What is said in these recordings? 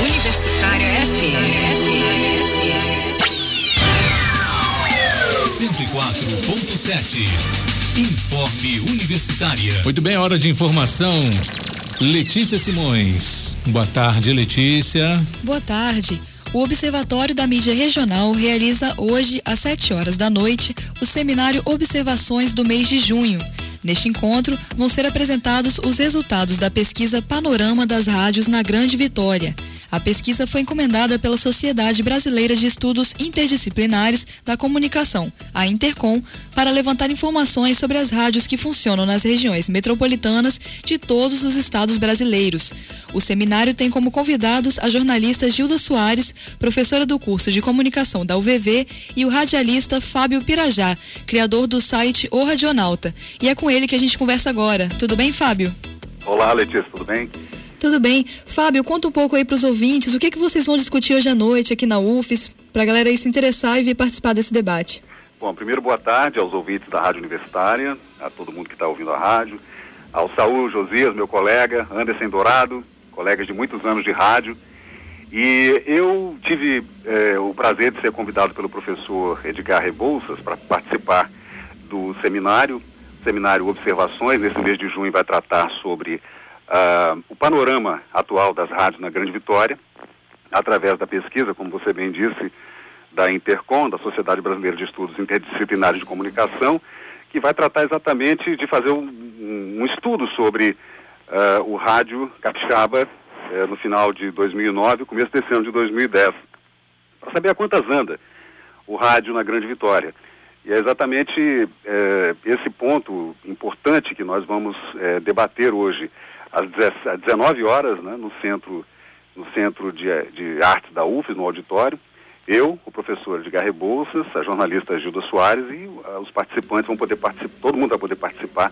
Universitária FM. 104.7. Informe Universitária. Muito bem, hora de informação. Letícia Simões. Boa tarde, Letícia. Boa tarde. O Observatório da Mídia Regional realiza hoje, às 7 horas da noite, o seminário Observações do mês de junho. Neste encontro, vão ser apresentados os resultados da pesquisa Panorama das Rádios na Grande Vitória. A pesquisa foi encomendada pela Sociedade Brasileira de Estudos Interdisciplinares da Comunicação, a Intercom, para levantar informações sobre as rádios que funcionam nas regiões metropolitanas de todos os estados brasileiros. O seminário tem como convidados a jornalista Gilda Soares, professora do curso de comunicação da UVV, e o radialista Fábio Pirajá, criador do site O Radionauta. E é com ele que a gente conversa agora. Tudo bem, Fábio? Olá, Letícia, tudo bem? Tudo bem. Fábio, conta um pouco aí para os ouvintes o que, que vocês vão discutir hoje à noite aqui na UFES, para a galera aí se interessar e vir participar desse debate. Bom, primeiro boa tarde aos ouvintes da Rádio Universitária, a todo mundo que está ouvindo a rádio, ao Saúl Josias, meu colega, Anderson Dourado, colegas de muitos anos de rádio. E eu tive eh, o prazer de ser convidado pelo professor Edgar Rebouças para participar do seminário, seminário Observações, nesse mês de junho vai tratar sobre uh, o panorama atual das rádios na Grande Vitória, através da pesquisa, como você bem disse, da Intercom, da Sociedade Brasileira de Estudos Interdisciplinares de Comunicação, que vai tratar exatamente de fazer um, um estudo sobre uh, o rádio capixaba uh, no final de 2009, começo desse ano de 2010, para saber a quantas anda o rádio na Grande Vitória. E é exatamente eh, esse ponto importante que nós vamos debater hoje às 19 horas, né, no centro, no centro de, de artes da UFES, no auditório. Eu, o professor Edgar Rebouças, a jornalista Gilda Soares e uh, os participantes vão poder participar, todo mundo vai poder participar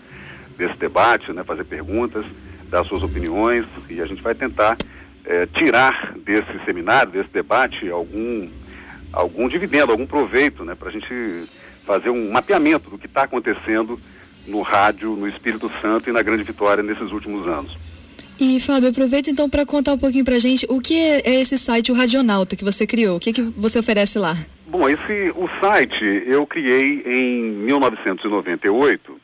desse debate, né, fazer perguntas, dar suas opiniões e a gente vai tentar eh, tirar desse seminário, desse debate, algum, algum dividendo, algum proveito, né, para a gente fazer um mapeamento do que está acontecendo no rádio, no Espírito Santo e na Grande Vitória nesses últimos anos. E Fábio, aproveita então para contar um pouquinho para a gente o que é esse site, o Radionauta, que você criou. O que, que você oferece lá? Bom, esse, o site eu criei em 1998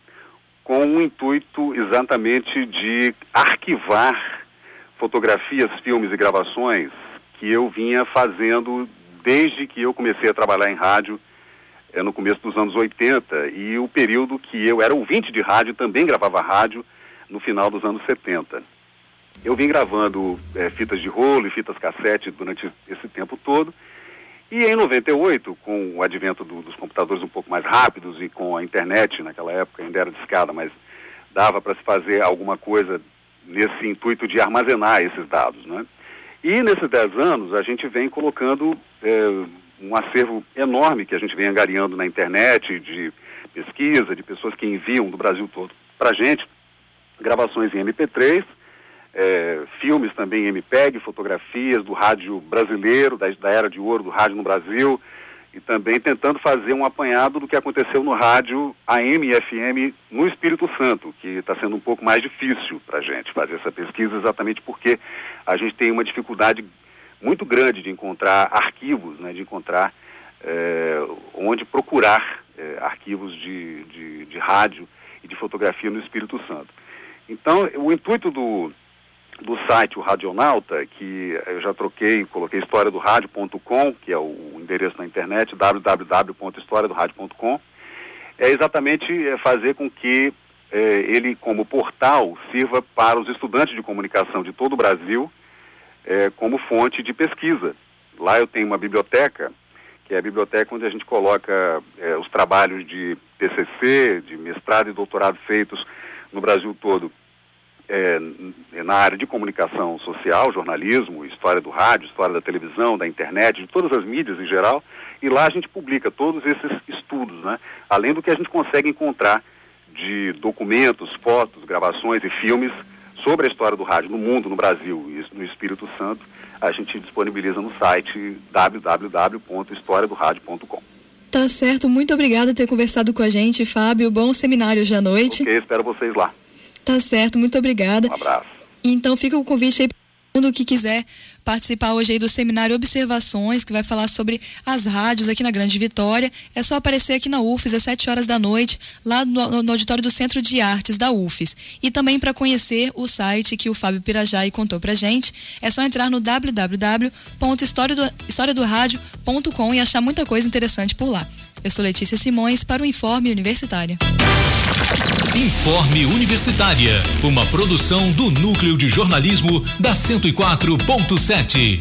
com o intuito exatamente de arquivar fotografias, filmes e gravações que eu vinha fazendo desde que eu comecei a trabalhar em rádio é, no começo dos anos 80 e o período que eu era ouvinte de rádio, também gravava rádio no final dos anos 70. Eu vim gravando é, fitas de rolo e fitas cassete durante esse tempo todo. E em 98, com o advento do, dos computadores um pouco mais rápidos e com a internet, naquela época ainda era discada, mas dava para se fazer alguma coisa nesse intuito de armazenar esses dados. Né? E nesses 10 anos a gente vem colocando é, um acervo enorme que a gente vem angariando na internet, de pesquisa, de pessoas que enviam do Brasil todo para a gente, gravações em MP3, é, filmes também MPEG, fotografias do rádio brasileiro, da, da era de ouro do rádio no Brasil, e também tentando fazer um apanhado do que aconteceu no rádio AM e FM no Espírito Santo, que está sendo um pouco mais difícil para a gente fazer essa pesquisa, exatamente porque a gente tem uma dificuldade muito grande de encontrar arquivos, né, de encontrar é, onde procurar é, arquivos de, de, de, rádio e de fotografia no Espírito Santo. Então, o intuito do, do site, o Radionauta, que eu já troquei, coloquei história do rádio.com, que é o endereço na internet, www.historiadoradio.com, é exatamente é, fazer com que é, ele, como portal, sirva para os estudantes de comunicação de todo o Brasil é, como fonte de pesquisa. Lá eu tenho uma biblioteca, que é a biblioteca onde a gente coloca os trabalhos de TCC, de mestrado e doutorado feitos no Brasil todo é, na área de comunicação social, jornalismo, história do rádio, história da televisão, da internet, de todas as mídias em geral, e lá a gente publica todos esses estudos, né? além do que a gente consegue encontrar de documentos, fotos, gravações e filmes sobre a história do rádio no mundo, no Brasil e no Espírito Santo, a gente disponibiliza no site www.historiadoradio.com. Tá certo, muito obrigada por ter conversado com a gente, Fábio. Bom seminário hoje à noite. Ok, espero vocês lá. Tá certo, muito obrigada. Um abraço. Então fica o convite aí para todo mundo que quiser participar hoje aí do seminário Observações, que vai falar sobre as rádios aqui na Grande Vitória. É só aparecer aqui na UFES às 7 horas da noite, lá no, no auditório do Centro de Artes da UFES. E também para conhecer o site que o Fábio Pirajai contou pra gente, é só entrar no www.historiadoradio.com e achar muita coisa interessante por lá. Eu sou Letícia Simões para o Informe Universitária. Informe Universitária, uma produção do Núcleo de Jornalismo da 104.7.